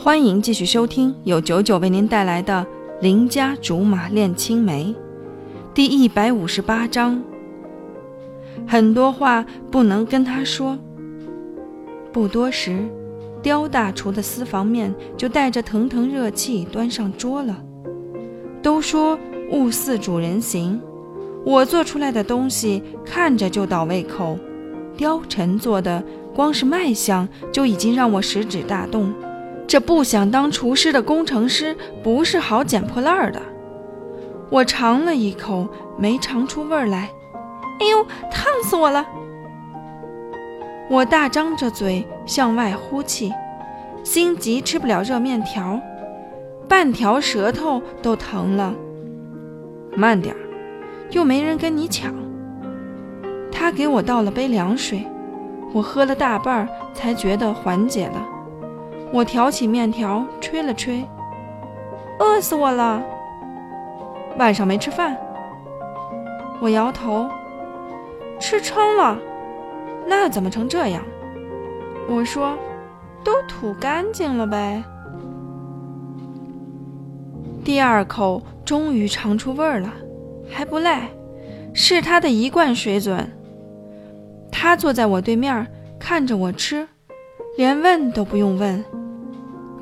欢迎继续收听由九九为您带来的《邻家竹马恋青梅》第一百五十八章。很多话不能跟他说。不多时，刁大厨的私房面就带着腾腾热气端上桌了。都说物似主人形，我做出来的东西看着就倒胃口。貂蝉做的，光是卖相就已经让我食指大动。这不想当厨师的工程师不是好捡破烂的。我尝了一口，没尝出味儿来。哎呦，烫死我了！我大张着嘴向外呼气，心急吃不了热面条，半条舌头都疼了。慢点儿，又没人跟你抢。他给我倒了杯凉水，我喝了大半儿才觉得缓解了。我挑起面条吹了吹，饿死我了。晚上没吃饭。我摇头，吃撑了。那怎么成这样？我说，都吐干净了呗。第二口终于尝出味儿了，还不赖，是他的一贯水准。他坐在我对面，看着我吃，连问都不用问，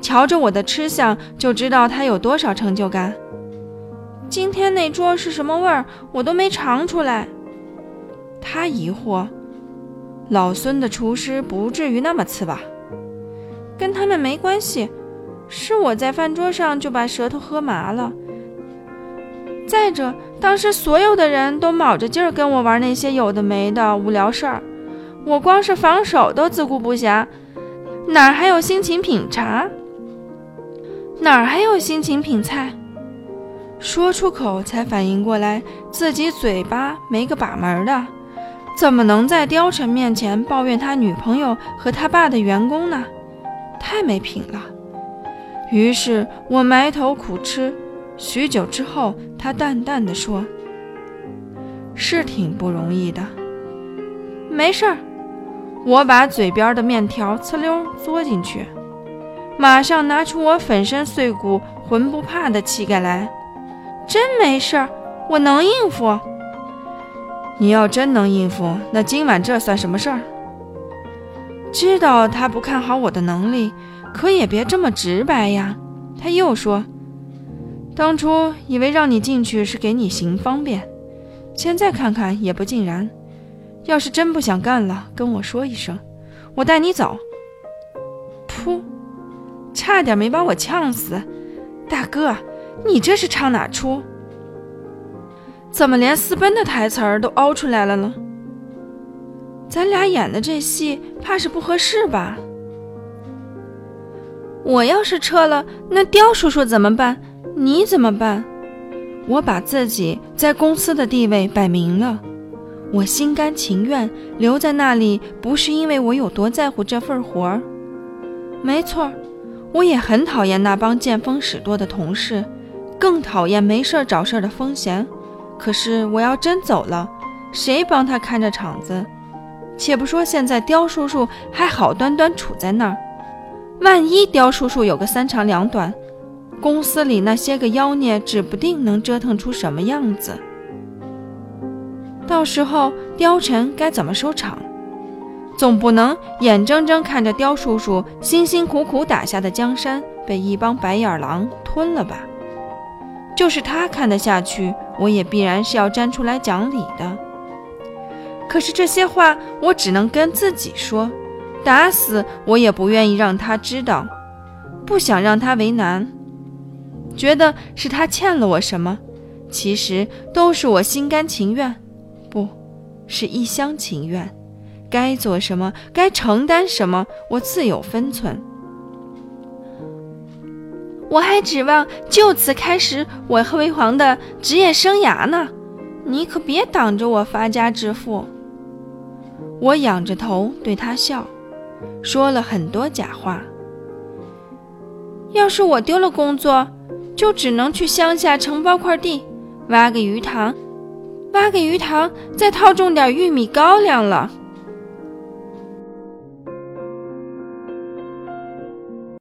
瞧着我的吃相就知道他有多少成就感。今天那桌是什么味儿，我都没尝出来。他疑惑。老孙的厨师不至于那么次吧？跟他们没关系，是我在饭桌上就把舌头喝麻了。再者，当时所有的人都卯着劲儿跟我玩那些有的没的无聊事儿，我光是防守都自顾不暇，哪还有心情品茶？哪还有心情品菜？说出口才反应过来，自己嘴巴没个把门的。怎么能在貂蝉面前抱怨他女朋友和他爸的员工呢？太没品了。于是我埋头苦吃，许久之后，他淡淡的说：“是挺不容易的。”没事儿，我把嘴边的面条呲溜嘬进去，马上拿出我粉身碎骨、浑不怕的气概来。真没事儿，我能应付。你要真能应付，那今晚这算什么事儿？知道他不看好我的能力，可也别这么直白呀。他又说：“当初以为让你进去是给你行方便，现在看看也不尽然。要是真不想干了，跟我说一声，我带你走。”噗，差点没把我呛死！大哥，你这是唱哪出？怎么连私奔的台词儿都凹出来了呢？咱俩演的这戏，怕是不合适吧？我要是撤了，那刁叔叔怎么办？你怎么办？我把自己在公司的地位摆明了，我心甘情愿留在那里，不是因为我有多在乎这份活儿。没错，我也很讨厌那帮见风使舵的同事，更讨厌没事儿找事儿的风贤。可是我要真走了，谁帮他看着场子？且不说现在刁叔叔还好端端处在那儿，万一刁叔叔有个三长两短，公司里那些个妖孽指不定能折腾出什么样子。到时候貂蝉该怎么收场？总不能眼睁睁看着貂叔叔辛辛苦苦打下的江山被一帮白眼狼吞了吧？就是他看得下去，我也必然是要站出来讲理的。可是这些话我只能跟自己说，打死我也不愿意让他知道，不想让他为难，觉得是他欠了我什么，其实都是我心甘情愿，是一厢情愿。该做什么，该承担什么，我自有分寸。我还指望就此开始我辉煌的职业生涯呢，你可别挡着我发家致富。我仰着头对他笑，说了很多假话。要是我丢了工作，就只能去乡下承包块地，挖个鱼塘，发给鱼塘，再套种点玉米高粱了。